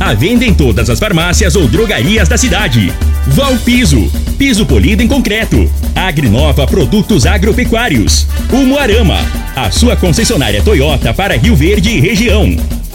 A venda em todas as farmácias ou drogarias da cidade. Valpiso, piso polido em concreto. Agrinova Produtos Agropecuários. Umuarama, a sua concessionária Toyota para Rio Verde e região.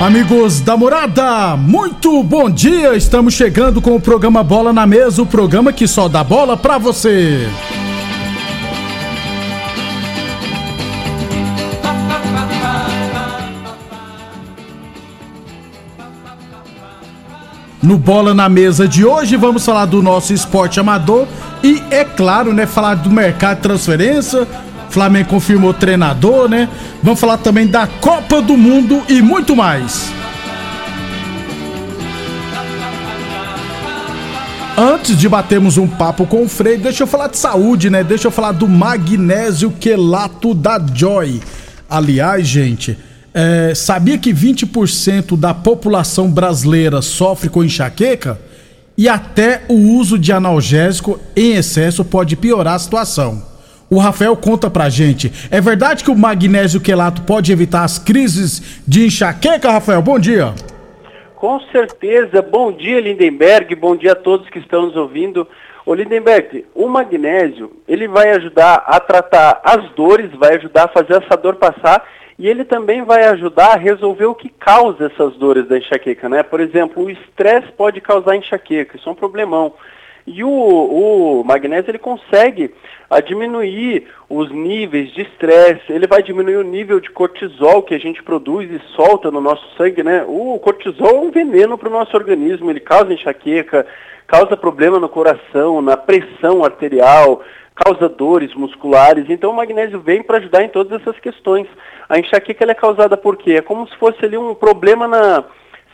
Amigos da morada, muito bom dia! Estamos chegando com o programa Bola na Mesa o programa que só dá bola pra você. No Bola na Mesa de hoje vamos falar do nosso esporte amador e, é claro, né, falar do mercado de transferência, Flamengo confirmou treinador, né? Vamos falar também da Copa do Mundo e muito mais. Antes de batermos um papo com o Frei, deixa eu falar de saúde, né? Deixa eu falar do magnésio quelato da Joy. Aliás, gente, é, sabia que 20% da população brasileira sofre com enxaqueca? E até o uso de analgésico em excesso pode piorar a situação. O Rafael conta pra gente. É verdade que o magnésio quelato pode evitar as crises de enxaqueca, Rafael? Bom dia. Com certeza. Bom dia, Lindenberg. Bom dia a todos que estão nos ouvindo. Ô Lindenberg, o magnésio, ele vai ajudar a tratar as dores, vai ajudar a fazer essa dor passar e ele também vai ajudar a resolver o que causa essas dores da enxaqueca, né? Por exemplo, o estresse pode causar enxaqueca, isso é um problemão. E o, o magnésio ele consegue a diminuir os níveis de estresse, ele vai diminuir o nível de cortisol que a gente produz e solta no nosso sangue, né? O cortisol é um veneno para o nosso organismo, ele causa enxaqueca, causa problema no coração, na pressão arterial, causa dores musculares. Então o magnésio vem para ajudar em todas essas questões. A enxaqueca é causada por quê? É como se fosse ali um problema na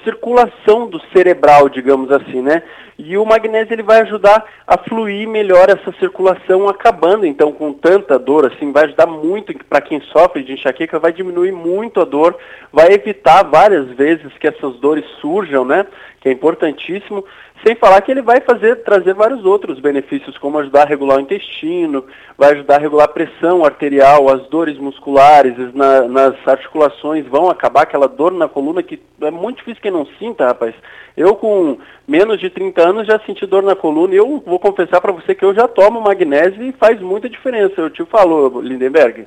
circulação do cerebral, digamos assim, né? E o magnésio ele vai ajudar a fluir melhor essa circulação, acabando então com tanta dor, assim, vai ajudar muito para quem sofre de enxaqueca, vai diminuir muito a dor, vai evitar várias vezes que essas dores surjam, né? Que é importantíssimo. Sem falar que ele vai fazer, trazer vários outros benefícios, como ajudar a regular o intestino, vai ajudar a regular a pressão arterial, as dores musculares na, nas articulações vão acabar, aquela dor na coluna que é muito difícil que não sinta, rapaz. Eu com menos de 30 anos já senti dor na coluna e eu vou confessar para você que eu já tomo magnésio e faz muita diferença. Eu te falo, Lindenberg.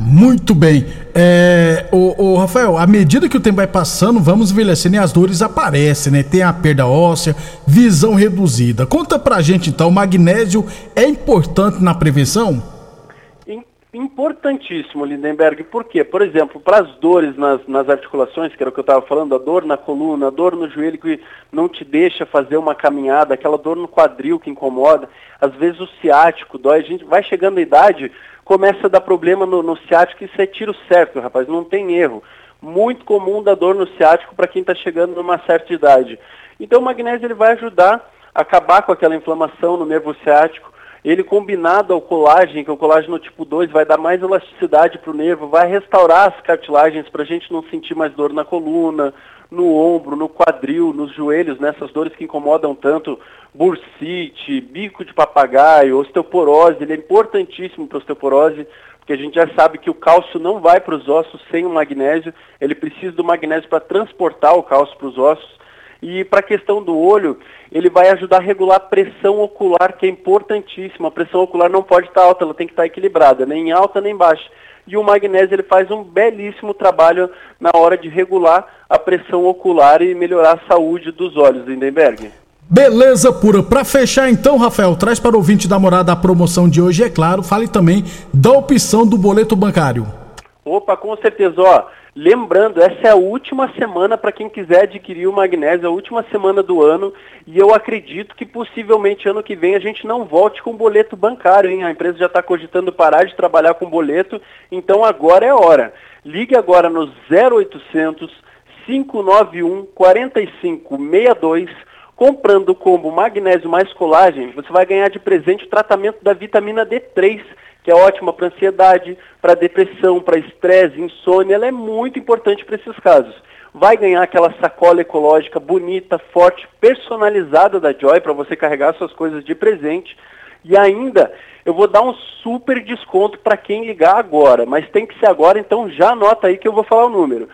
Muito bem. É, o, o, Rafael, à medida que o tempo vai passando, vamos envelhecendo e as dores aparecem, né? Tem a perda óssea, visão reduzida. Conta pra gente então, o magnésio é importante na prevenção? Importantíssimo, Lindenberg. Por quê? Por exemplo, para as dores nas, nas articulações, que era o que eu estava falando, a dor na coluna, a dor no joelho que não te deixa fazer uma caminhada, aquela dor no quadril que incomoda, às vezes o ciático dói, a gente vai chegando à idade, começa a dar problema no, no ciático, isso é tiro certo, rapaz, não tem erro. Muito comum da dor no ciático para quem está chegando numa certa idade. Então o magnésio ele vai ajudar a acabar com aquela inflamação no nervo ciático, ele combinado ao colágeno, que é o colágeno tipo 2, vai dar mais elasticidade para o nervo, vai restaurar as cartilagens para a gente não sentir mais dor na coluna, no ombro, no quadril, nos joelhos, nessas né? dores que incomodam tanto, bursite, bico de papagaio, osteoporose, ele é importantíssimo para osteoporose, porque a gente já sabe que o cálcio não vai para os ossos sem o magnésio, ele precisa do magnésio para transportar o cálcio para os ossos, e para a questão do olho, ele vai ajudar a regular a pressão ocular, que é importantíssima. A pressão ocular não pode estar alta, ela tem que estar equilibrada, nem alta nem baixa. E o magnésio ele faz um belíssimo trabalho na hora de regular a pressão ocular e melhorar a saúde dos olhos, Lindenberg. Beleza pura. Para fechar então, Rafael, traz para o ouvinte da morada a promoção de hoje, é claro. Fale também da opção do boleto bancário. Opa, com certeza. Ó, lembrando, essa é a última semana para quem quiser adquirir o magnésio, a última semana do ano. E eu acredito que possivelmente ano que vem a gente não volte com boleto bancário, hein? A empresa já está cogitando parar de trabalhar com boleto, então agora é hora. Ligue agora no 0800 591 4562 Comprando o combo magnésio mais colagem, você vai ganhar de presente o tratamento da vitamina D3, que é ótima para ansiedade, para depressão, para estresse, insônia. Ela é muito importante para esses casos. Vai ganhar aquela sacola ecológica bonita, forte, personalizada da Joy para você carregar suas coisas de presente. E ainda eu vou dar um super desconto para quem ligar agora, mas tem que ser agora, então já anota aí que eu vou falar o número.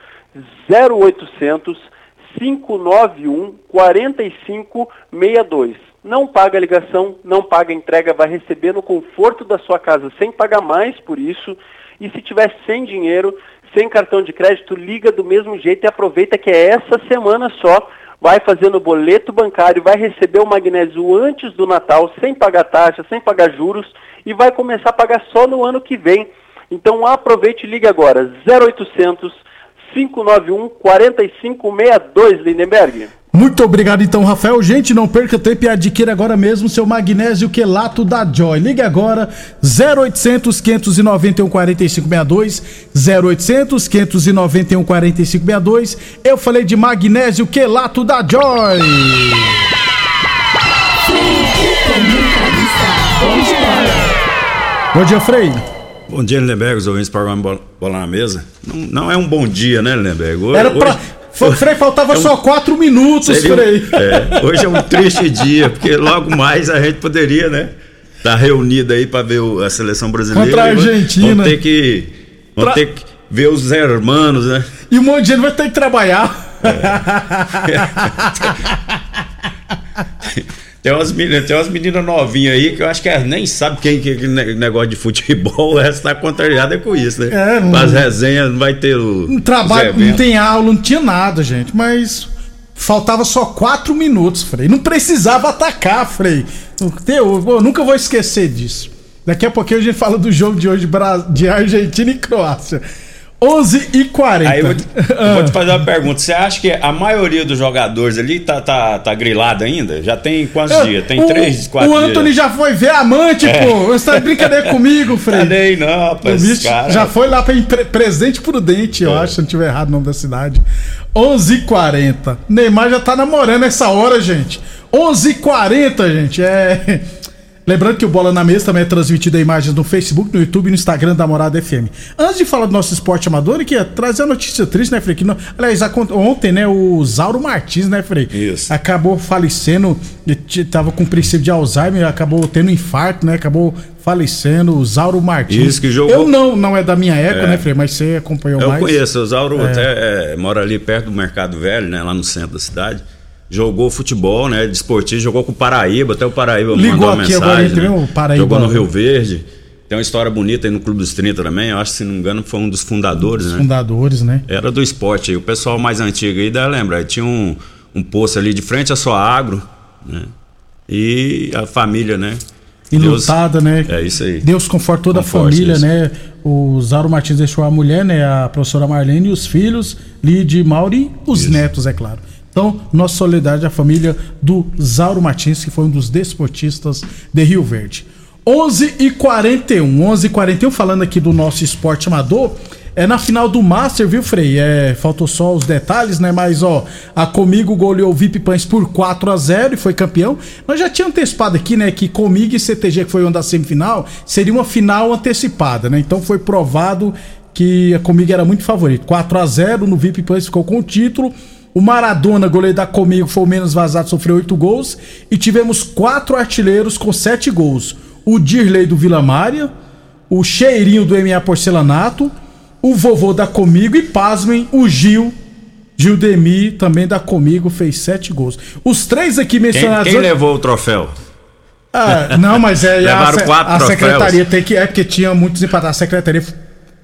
0800 591 4562. Não paga ligação, não paga entrega, vai receber no conforto da sua casa sem pagar mais por isso. E se tiver sem dinheiro, sem cartão de crédito, liga do mesmo jeito e aproveita que é essa semana só. Vai fazer no boleto bancário, vai receber o magnésio antes do Natal, sem pagar taxa, sem pagar juros, e vai começar a pagar só no ano que vem. Então aproveite e ligue agora, 0800 591 4562, Lindenberg. Muito obrigado então, Rafael. Gente, não perca tempo e adquira agora mesmo seu magnésio quelato da Joy. Ligue agora 0800 591 4562 0800 591 4562. Eu falei de magnésio quelato da Joy. Bom dia, Frei. Bom dia, Lindenberg, os ouvintes do programa Bola na Mesa. Não, não, é um bom dia, né, Lindenberg? Hoje, Era pra... Hoje... Frei, faltava é um... só quatro minutos, Seria... Frei. É, hoje é um triste dia, porque logo mais a gente poderia, né? Estar tá reunido aí para ver a seleção brasileira. Contra a Argentina. Vamos ter que, pra... ter que ver os hermanos, né? E um monte de gente vai ter que trabalhar. É. Tem umas meninas, tem umas meninas novinhas aí que eu acho que elas nem sabem quem que é negócio de futebol, essa tá contrariada com isso, né? É, não, As resenhas não vai ter o. Um trabalho, não tem aula, não tinha nada, gente, mas faltava só quatro minutos, Frei. Não precisava atacar, Frei. Eu, eu nunca vou esquecer disso. Daqui a pouquinho a gente fala do jogo de hoje de Argentina e Croácia. 11 e 40 Aí eu vou, te, eu vou te fazer uma pergunta. Você acha que a maioria dos jogadores ali tá, tá, tá grilado ainda? Já tem quantos eu, dias? Tem o, três, quatro dias. O Anthony já foi ver a amante, é. pô. Você tá de brincadeira comigo, Frei? Nem não, rapaz. Cara... Já foi lá pra Presidente Prudente, eu é. acho, se não tiver errado o nome da cidade. 11 e 40 Neymar já tá namorando essa hora, gente. 11 e 40 gente. É. Lembrando que o Bola na Mesa também é transmitido a imagens no Facebook, no YouTube e no Instagram da Morada FM. Antes de falar do nosso esporte amador, que trazer a notícia triste, né, Frei? Que não, aliás, ontem, né, o Zauro Martins, né, Frei? Isso. Acabou falecendo, tava com princípio de Alzheimer, acabou tendo infarto, né? Acabou falecendo, o Zauro Martins. Isso que jogou. Eu não, não é da minha época, é. né, Frei? Mas você acompanhou Eu mais. Eu conheço, o Zauro é. até é, mora ali perto do Mercado Velho, né, lá no centro da cidade jogou futebol, né? Desportivo, jogou com o Paraíba, até o Paraíba Ligou mandou uma mensagem. Agora, né? o Paraíba. Jogou no Rio Verde. Tem uma história bonita aí no Clube dos 30 também. Eu acho que, se não me engano, foi um dos fundadores, um dos né? Fundadores, né? Era do esporte aí. O pessoal mais antigo aí deve lembrar. Tinha um, um poço ali de frente à sua agro, né? E a família, né? E lutada, né? É isso aí. Deus confortou toda a família, isso. né? O Zauro Martins deixou a mulher, né? A professora Marlene e os filhos, Lide e Mauri, os isso. netos, é claro. Então, nossa solidariedade à família do Zauro Martins, que foi um dos desportistas de Rio Verde. 11 e 41 11 e 41 falando aqui do nosso esporte amador. É na final do Master, viu, Frei? É, faltou só os detalhes, né? Mas, ó, a Comigo goleou o VIP Pães por 4 a 0 e foi campeão. Nós já tínhamos antecipado aqui, né, que Comigo e CTG, que foi uma da semifinal, seria uma final antecipada, né? Então foi provado que a Comigo era muito favorito. 4 a 0 no VIP Pães ficou com o título. O Maradona, goleiro da Comigo, foi o menos vazado, sofreu oito gols. E tivemos quatro artilheiros com sete gols. O Dirley do Vila Mária, o Cheirinho do MA Porcelanato, o vovô da Comigo e, pasmem, o Gil Gil Demi também da Comigo fez sete gols. Os três aqui mencionados. Quem, quem levou o troféu? Ah, não, mas é Levaram a, quatro a troféus. secretaria tem que. É porque tinha muitos empatados. A secretaria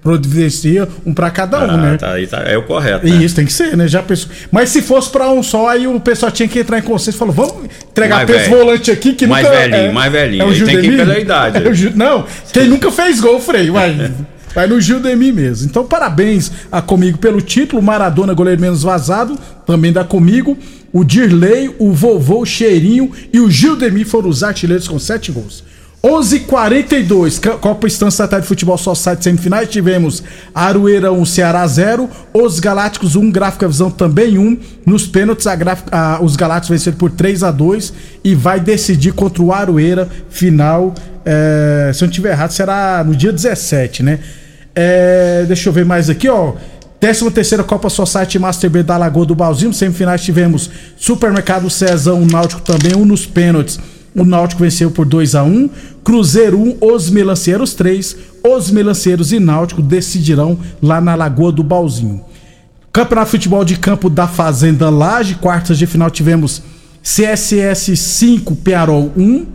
providencia um para cada um, ah, né? Tá, aí tá, é o correto. Né? Isso tem que ser, né? Já pensou. Mas se fosse para um só, aí o pessoal tinha que entrar em consenso e falou: vamos entregar esse volante aqui que mais nunca. Mais velhinho, é, mais velhinho. É o tem que ir pela idade. É o, não, quem nunca fez gol, Frei, vai. Vai no Gildemir mesmo. Então, parabéns a comigo pelo título. Maradona, goleiro menos vazado, também dá comigo. O Dirley, o Vovô, o Cheirinho e o Gildemir foram os artilheiros com sete gols. 11:42 Copa Estância Tarde de Futebol Só Site semifinais tivemos Arueira 1 Ceará 0, Os Galácticos 1 Gráfica Visão também 1. Nos pênaltis a gráfica, a, os Galácticos venceram por 3 a 2 e vai decidir contra o Arueira final, é, se eu não estiver errado, será no dia 17, né? É, deixa eu ver mais aqui, ó. 13 terceira Copa Society Master B da Lagoa do Balzinho, semifinais tivemos Supermercado Cezão, Náutico também, um nos pênaltis. O Náutico venceu por 2 a 1 Cruzeiro 1, os Melanceiros 3. Os Melanceiros e Náutico decidirão lá na Lagoa do Balzinho. Campeonato de Futebol de Campo da Fazenda Laje, quartas de final tivemos CSS 5, Pearol 1.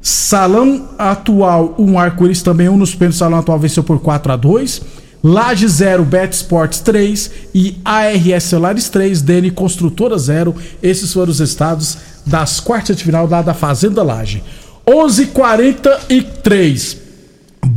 Salão Atual 1, Arco-Íris também 1 nos pênaltis. Salão Atual venceu por 4 a 2 Laje 0, Bet Sports 3 e ARS Celulares 3, DN Construtora 0. Esses foram os estados das quartas de final da Fazenda Laje. 11:43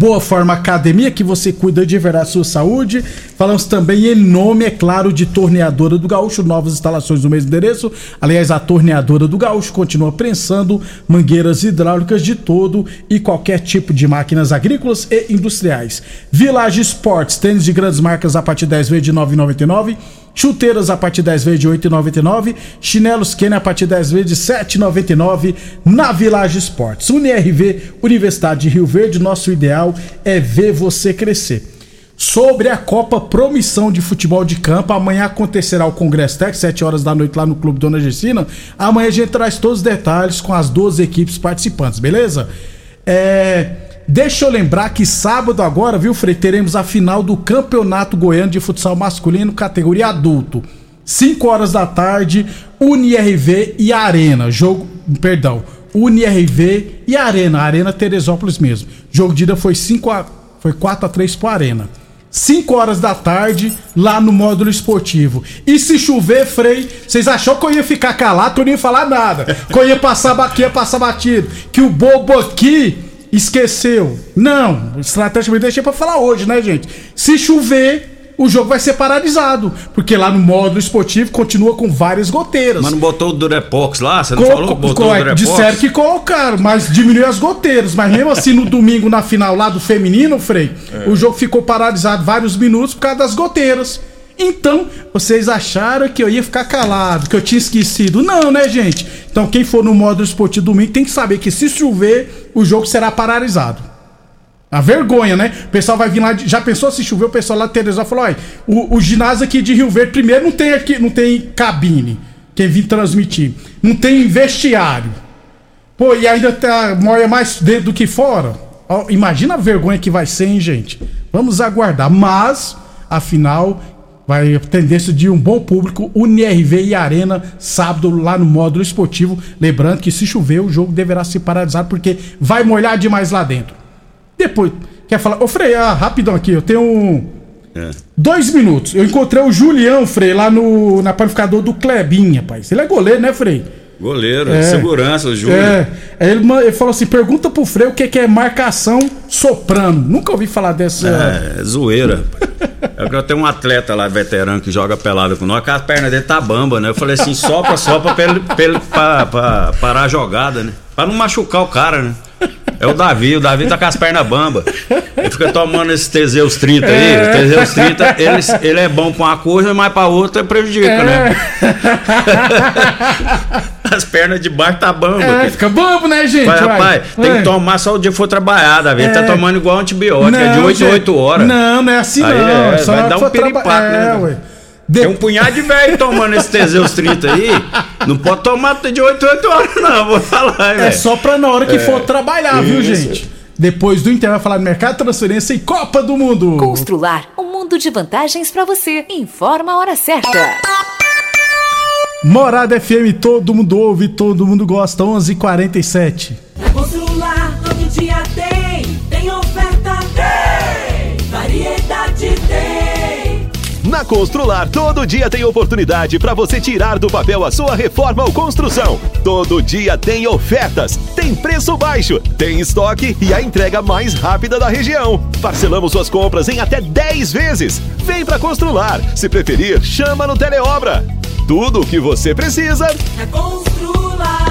Boa Forma Academia, que você cuida de verdade da sua saúde. Falamos também em nome, é claro, de Torneadora do Gaúcho, novas instalações no mesmo endereço. Aliás, a Torneadora do Gaúcho continua prensando mangueiras hidráulicas de todo e qualquer tipo de máquinas agrícolas e industriais. Village Sports, tênis de grandes marcas a partir de 10 vezes de 9,99. Chuteiras a partir 10 vezes de 8,99. Chinelos Kenny a partir 10 vezes de 7,99 na Village Esportes. UniRV, Universidade de Rio Verde, nosso ideal é ver você crescer. Sobre a Copa Promissão de Futebol de Campo, amanhã acontecerá o Congresso Tech, 7 horas da noite lá no Clube Dona Gessina. Amanhã a gente traz todos os detalhes com as 12 equipes participantes, beleza? É. Deixa eu lembrar que sábado agora, viu, Frei, teremos a final do Campeonato Goiano de Futsal Masculino, categoria adulto. 5 horas da tarde, UniRV e Arena. Jogo, perdão, UniRV e Arena, Arena Teresópolis mesmo. Jogo de ida foi 5 a foi 4 a 3 pro Arena. 5 horas da tarde, lá no módulo esportivo. E se chover, Frei, vocês achou que eu ia ficar calado, que eu não ia falar nada. Que eu ia passar, ia passar batido. Que o bobo aqui esqueceu. Não, estrategicamente deixei para falar hoje, né, gente? Se chover, o jogo vai ser paralisado, porque lá no módulo esportivo continua com várias goteiras. Mas não botou o Durepox lá? Você não Co falou que botou o Durepox? Disseram que colocaram, mas diminuiu as goteiras. Mas mesmo assim, no domingo, na final lá do feminino, Frei, é. o jogo ficou paralisado vários minutos por causa das goteiras. Então, vocês acharam que eu ia ficar calado, que eu tinha esquecido. Não, né, gente? Então, quem for no modo esportivo domingo tem que saber que se chover, o jogo será paralisado. A vergonha, né? O pessoal vai vir lá. Já pensou se chover? O pessoal lá de Teresópolis falou: olha, o, o, ginásio aqui de Rio Verde, primeiro, não tem aqui, não tem cabine. Quem vir transmitir. Não tem vestiário. Pô, e ainda tá, moia mais dentro do que fora. Ó, imagina a vergonha que vai ser, hein, gente? Vamos aguardar. Mas, afinal, vai tendência de um bom público, UNIRV e Arena, sábado lá no módulo esportivo. Lembrando que se chover, o jogo deverá ser paralisado porque vai molhar demais lá dentro. Depois, quer falar? Ô Frei, ah, rapidão aqui, eu tenho um, é. dois minutos. Eu encontrei o Julião, Frei, lá no na panificador do Clebinha, rapaz. Ele é goleiro, né, Frei? Goleiro, é, segurança, Júlio. É. Ele, ele, falou assim: pergunta pro Frei o que, que é marcação soprano. Nunca ouvi falar dessa. É, zoeira. É que eu tenho um atleta lá, veterano, que joga pelado com nós, que a perna dele tá bamba, né? Eu falei assim, sopra, sopra pra ele, pra, ele, pra, pra parar a jogada, né? Pra não machucar o cara, né? É o Davi, o Davi tá com as pernas bamba. Ele fica tomando esses Teseus 30 aí. É. Teseus 30, ele, ele é bom pra uma coisa, mas pra outra prejudica, é. né? As pernas de baixo tá bamba. É, fica bambo, né, gente? Vai, rapaz, tem que tomar só o dia que for trabalhar, Davi. Tá é. tomando igual antibiótico, não, é de 8 em 8 horas. Não, não é assim aí não. É, vai dar um piripaque, né? É, ué. De... Tem um punhado de velho tomando esse Teseus 30 aí. Não pode tomar de 8 8 horas, não, vou falar, É só pra na hora que é. for trabalhar, viu, gente? Depois do Inter vai falar de mercado, transferência e Copa do Mundo. Constrular um mundo de vantagens para você. Informa a hora certa. Morada FM, todo mundo ouve, todo mundo gosta. 11:47. Constrular todo dia tem, tem oferta tem, variedade Na Constrular, todo dia tem oportunidade para você tirar do papel a sua reforma ou construção. Todo dia tem ofertas, tem preço baixo, tem estoque e a entrega mais rápida da região. Parcelamos suas compras em até 10 vezes. Vem para Constrular. Se preferir, chama no Teleobra. Tudo o que você precisa é Constrular.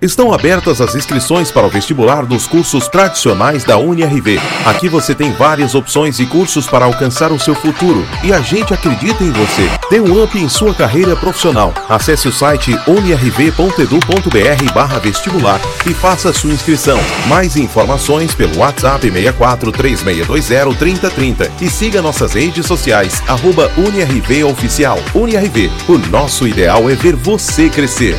Estão abertas as inscrições para o vestibular dos cursos tradicionais da UniRV. Aqui você tem várias opções e cursos para alcançar o seu futuro e a gente acredita em você. Dê um up em sua carreira profissional. Acesse o site unirv.edu.br vestibular e faça sua inscrição. Mais informações pelo WhatsApp 64 3620 3030 e siga nossas redes sociais arroba UniRV Oficial. UniRV, o nosso ideal é ver você crescer.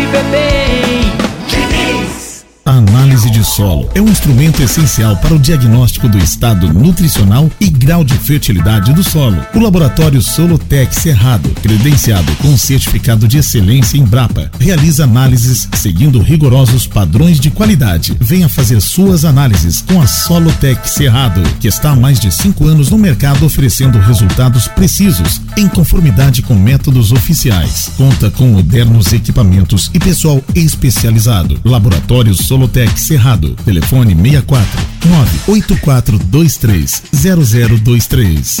te ver bem. A análise de solo é um instrumento essencial para o diagnóstico do estado nutricional e grau de fertilidade do solo. O laboratório Solotec Cerrado, credenciado com certificado de excelência em Brapa, realiza análises seguindo rigorosos padrões de qualidade. Venha fazer suas análises com a Solotec Cerrado, que está há mais de cinco anos no mercado oferecendo resultados precisos em conformidade com métodos oficiais. Conta com modernos equipamentos e pessoal especializado. Laboratórios Solotec Cerrado. Telefone 64 98423 0023.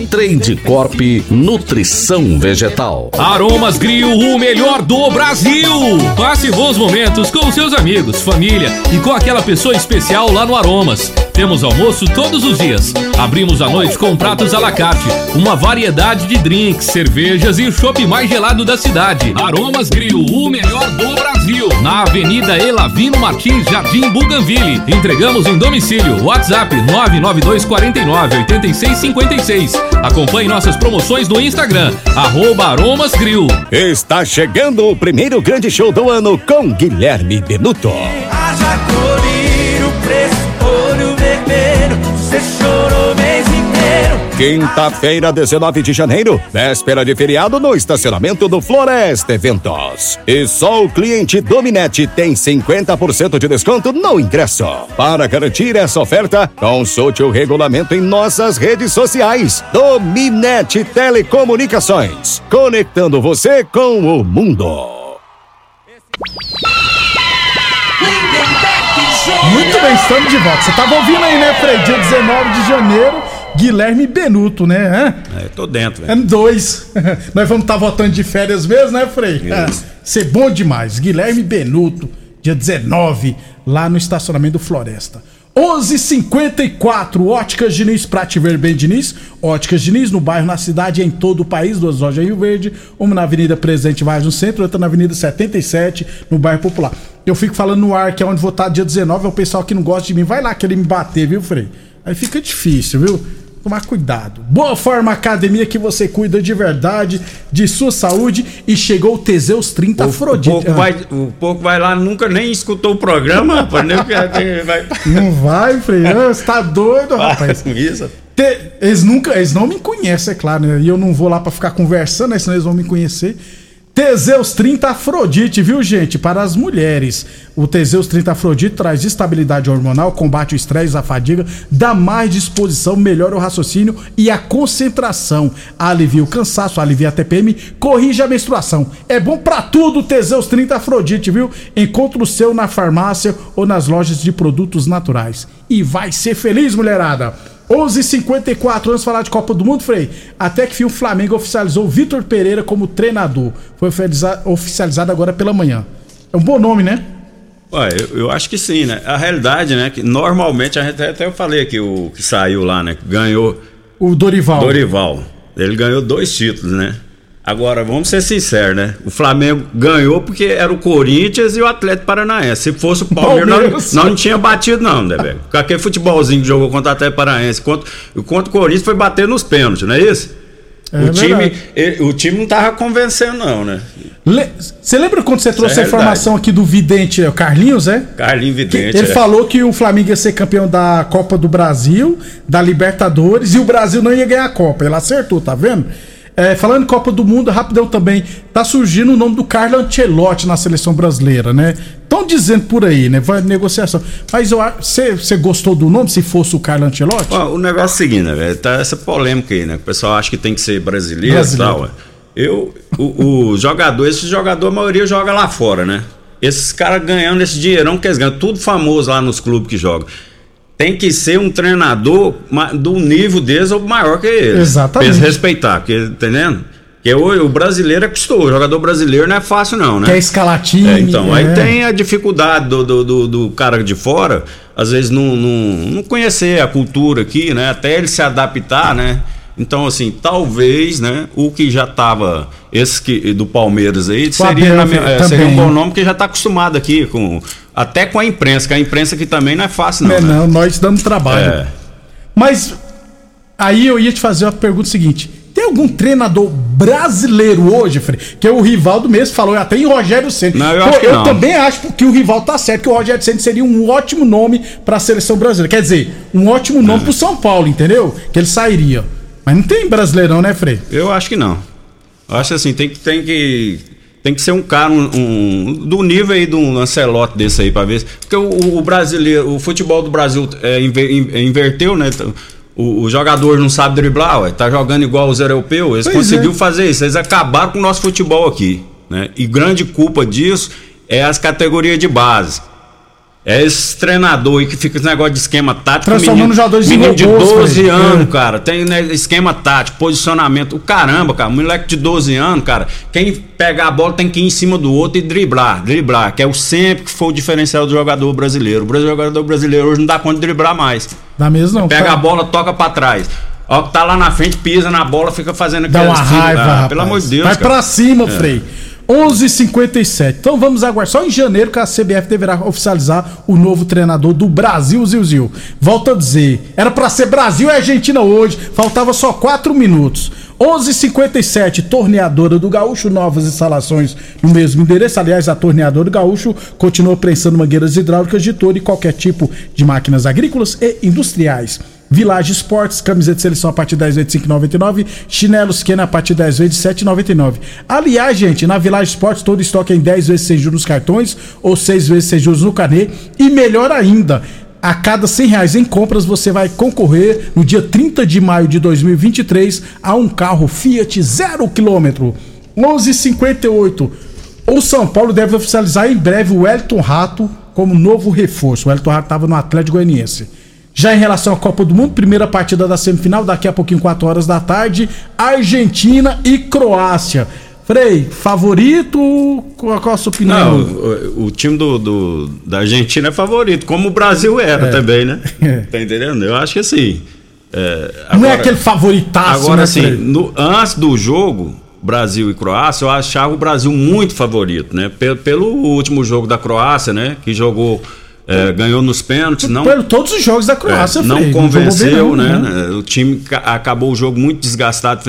Trade Corp Nutrição Vegetal. Aromas Grill, o melhor do Brasil. Passe bons momentos com seus amigos, família e com aquela pessoa especial lá no Aromas. Temos almoço todos os dias. Abrimos à noite com pratos à la carte, uma variedade de drinks, cervejas e o chopp mais gelado da cidade. Aromas Grill, o melhor do Brasil. Na Avenida Elavino Martins, Jardim Buganville. Entregamos em domicílio. WhatsApp 99249 8656. Acompanhe nossas promoções no Instagram, arroba Aromas Grill. Está chegando o primeiro grande show do ano com Guilherme Benuto. Haja Quinta-feira, 19 de janeiro, véspera de feriado no estacionamento do Floresta Eventos. E só o cliente Dominete tem 50% de desconto no ingresso. Para garantir essa oferta, consulte o regulamento em nossas redes sociais. Dominete Telecomunicações, conectando você com o mundo. Muito bem, estamos de volta. Você tava ouvindo aí, né, Frei? Dia 19 de janeiro, Guilherme Benuto, né? É, tô dentro, É velho. dois. Nós vamos estar voltando de férias mesmo, né, Frei? É, ser bom demais. Guilherme Benuto, dia 19, lá no estacionamento do Floresta. 11:54 Óticas Diniz, pra te ver bem, Diniz. Óticas Diniz, no bairro, na cidade e em todo o país. Duas lojas em Rio Verde. Uma na Avenida Presidente Vargas, no centro. Outra na Avenida 77, no bairro Popular. Eu fico falando no ar, que é onde vou estar dia 19. É o pessoal que não gosta de mim. Vai lá querer me bater, viu, Frei? Aí fica difícil, viu? Tomar cuidado. Boa Forma Academia que você cuida de verdade, de sua saúde. E chegou o Teseus 30 O Afrodite. pouco, vai, o pouco vai lá, nunca nem escutou o programa, rapaz. Nem vai. Não vai, Frei? Ah, Você tá doido, rapaz? isso. Te- eles nunca, eles não me conhecem, é claro, né? E eu não vou lá pra ficar conversando, né? Senão eles vão me conhecer. Teseus 30 Afrodite, viu, gente? Para as mulheres. O Teseus 30 Afrodite traz estabilidade hormonal, combate o estresse, a fadiga, dá mais disposição, melhora o raciocínio e a concentração. Alivia o cansaço, alivia a TPM, corrige a menstruação. É bom pra tudo o Teseus 30 Afrodite, viu? Encontre o seu na farmácia ou nas lojas de produtos naturais. E vai ser feliz, mulherada! 11:54 vamos falar de Copa do Mundo, Frei. Até que fim o Flamengo oficializou o Vitor Pereira como treinador. Foi oficializa- oficializado agora pela manhã. É um bom nome, né? Ué, eu, eu acho que sim, né? A realidade, né? Que normalmente, a gente, até eu falei aqui, o que saiu lá, né? Que ganhou. O Dorival. Dorival. Ele ganhou dois títulos, né? Agora, vamos ser sinceros, né? O Flamengo ganhou porque era o Corinthians e o Atlético Paranaense. Se fosse o Palmeiras, Palmeiras. Não, não tinha batido, não, né, velho? Com aquele futebolzinho que jogou contra o Atlético Paranaense. Contra, contra o Corinthians foi bater nos pênaltis, não é isso? É o, time, ele- o time não tava convencendo, não, né? Você lembra quando você trouxe é a informação aqui do vidente, é, o Carlinhos, é? Carlinho Vidente. Ele é. falou que o Flamengo ia ser campeão da Copa do Brasil, da Libertadores, e o Brasil não ia ganhar a Copa. Ele acertou, tá vendo? É, falando em Copa do Mundo, rapidão também, tá surgindo o nome do Carlo Ancelotti na seleção brasileira, né? Estão dizendo por aí, né? Vai negociação. Mas. Você gostou do nome se fosse o Carlo Ancelotti? O negócio é o seguinte, né, velho? Tá essa polêmica aí, né? O pessoal acha que tem que ser brasileiro, Brasileiro. e tal. ué. Eu, o, o jogador, esse jogador, a maioria joga lá fora, né? Esses caras ganhando esse dinheirão que eles ganham, tudo famoso lá nos clubes que jogam. Tem que ser um treinador do nível deles ou maior que eles. Exatamente. Pra eles respeitar, porque, entendendo? Porque o, o brasileiro é custoso, o jogador brasileiro não é fácil, não, né? Quer escalar time, É, então, aí é. tem a dificuldade do, do, do, do cara de fora, às vezes não, não, não conhecer a cultura aqui, né? Até ele se adaptar, né? Então, assim, talvez, né? O que já tava, esse que, do Palmeiras aí, seria, na é, seria um bom nome, porque já tá acostumado aqui com. Até com a imprensa, que a imprensa aqui também não é fácil, não. É, né? não, nós damos trabalho. É. Mas aí eu ia te fazer a pergunta seguinte: tem algum treinador brasileiro hoje, Frei? Que o Rivaldo mesmo falou, até em Rogério Ceni. Não, eu Pô, que não. também acho que o Rivaldo tá certo, que o Rogério Ceni seria um ótimo nome pra seleção brasileira. Quer dizer, um ótimo É. nome pro São Paulo, entendeu? Que ele sairia. Mas não tem brasileirão, né, Frei? Eu acho que não. Eu acho assim, tem que, tem que, tem que ser um cara um, um- do nível aí de um Ancelotti desse aí, pra ver. Porque o, o brasileiro, o futebol do Brasil é, inver- in- inverteu, né? O, o jogador não sabe driblar, ué, tá jogando igual os europeus. Eles Pois conseguiram é. fazer isso. Eles acabaram com o nosso futebol aqui. Né? E grande culpa disso é as categorias de base. É esse treinador aí que fica esse negócio de esquema tático. Transformando jogadores em menino de robôs, 12 velho. anos, É. cara. Tem né, esquema tático, posicionamento. O caramba, cara. Moleque de 12 anos, cara. Quem pegar a bola tem que ir em cima do outro e driblar. Driblar, que é o sempre que foi o diferencial do jogador brasileiro. O jogador brasileiro hoje não dá conta de driblar mais. Dá mesmo não. Pega tá? a bola, toca pra trás. Ó, que tá lá na frente, pisa na bola, fica fazendo Dá uma raiva, Ah. Pelo amor de Deus. Vai cara. pra cima, É. Frei. 11:57. Então vamos aguardar. Só em janeiro que a CBF deverá oficializar o novo treinador do Brasil, Zilzil. Volto a dizer, era pra ser Brasil e Argentina hoje. Faltava só 4 minutos. 11:57. Torneadora do Gaúcho, novas instalações no mesmo endereço. Aliás, a Torneadora do Gaúcho continua prensando mangueiras hidráulicas de todo e qualquer tipo de máquinas agrícolas e industriais. Village Sports, camiseta de seleção a partir de 10 vezes de 5,99. Chinelos Kenner a partir 10 vezes de 7,99. Aliás, gente, na Village Sports todo estoque é em 10 vezes sem juros nos cartões ou 6 vezes sem juros no carnê. E melhor ainda, a cada 100 reais em compras você vai concorrer no dia 30 de maio de 2023 a um carro Fiat 0 km. 11,58. O São Paulo deve oficializar em breve o Wellington Rato como novo reforço. O Wellington Rato estava no Atlético Goianiense. Já em relação à Copa do Mundo, primeira partida da semifinal, daqui a pouquinho, 4 horas da tarde, Argentina e Croácia. Frei, favorito? Qual, a sua opinião? Não, o, o time do, do- da Argentina é favorito, como o Brasil era É. também, né? É. Tá entendendo? Eu acho que assim. é, Não é agora- aquele favoritaço, Agora, né, assim, no- antes do jogo, Brasil e Croácia, eu achava o Brasil muito favorito, né? Pelo, pelo último jogo da Croácia, né? Que jogou, é, ganhou nos pênaltis, não. Todos os jogos da Croácia, É, não Frei. convenceu, jogou bem, né? não, né? O time ca- acabou o jogo muito desgastado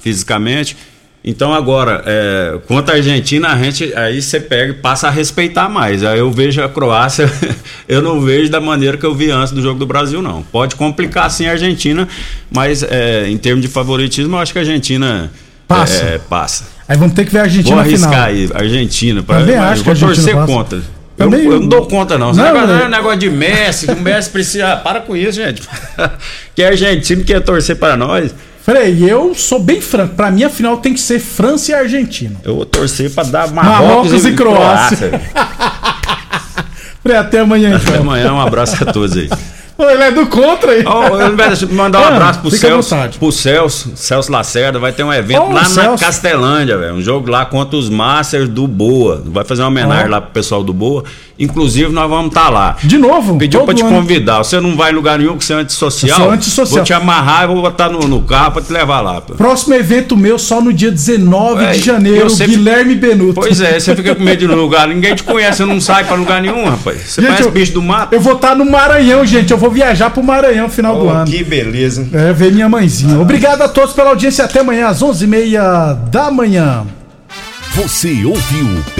fisicamente. Então agora, é, contra a Argentina, a gente aí você pega e passa a respeitar mais. Aí eu vejo a Croácia, eu não vejo da maneira que eu vi antes do jogo do Brasil, não. Pode complicar sim a Argentina, mas é, em termos de favoritismo, eu acho que a Argentina Passa. é, passa. Aí vamos ter que ver a Argentina Vou na final. arriscar aí, Argentina. Pra, Também mas acho que a Argentina torcer passa. contra. Eu, Também- eu não dou conta, não. Esse Não, negócio, né? é negócio de Messi, que o Messi precisa. Para com isso, gente. que é argentino quer torcer para nós. Frei, eu sou bem franco. Pra mim, a final tem que ser França e Argentina. Eu vou torcer para dar Marrocos, Marrocos, e Croácia. Frei, até amanhã, Até então. amanhã, um abraço a todos aí. Ele é do contra aí. Quero mandar um Ah, abraço pro Celso, pro Celso, Celso Lacerda, vai ter um evento Ó, o lá na Celso. Castelândia, velho, um jogo lá contra os Masters do Boa. Vai fazer uma homenagem Ó. lá pro pessoal do Boa. Inclusive, nós vamos estar lá. De novo? Pediu pra te ano. convidar. Você não vai em lugar nenhum que você é antissocial. Eu sou antissocial. Vou te amarrar e vou botar no, no carro pra te levar lá. Próximo evento meu só no dia 19 Ué, de janeiro, eu sempre- Guilherme Benuto. Pois é, você fica com medo de ir no lugar. Ninguém te conhece, você não sai pra lugar nenhum, rapaz. Você Gente, parece eu- bicho do mato. Eu vou estar no Maranhão, gente. Eu vou viajar pro Maranhão no final do Oh, ano. que beleza. É, ver minha mãezinha. Obrigado a todos pela audiência. Até amanhã, às 11h30 da manhã. Você ouviu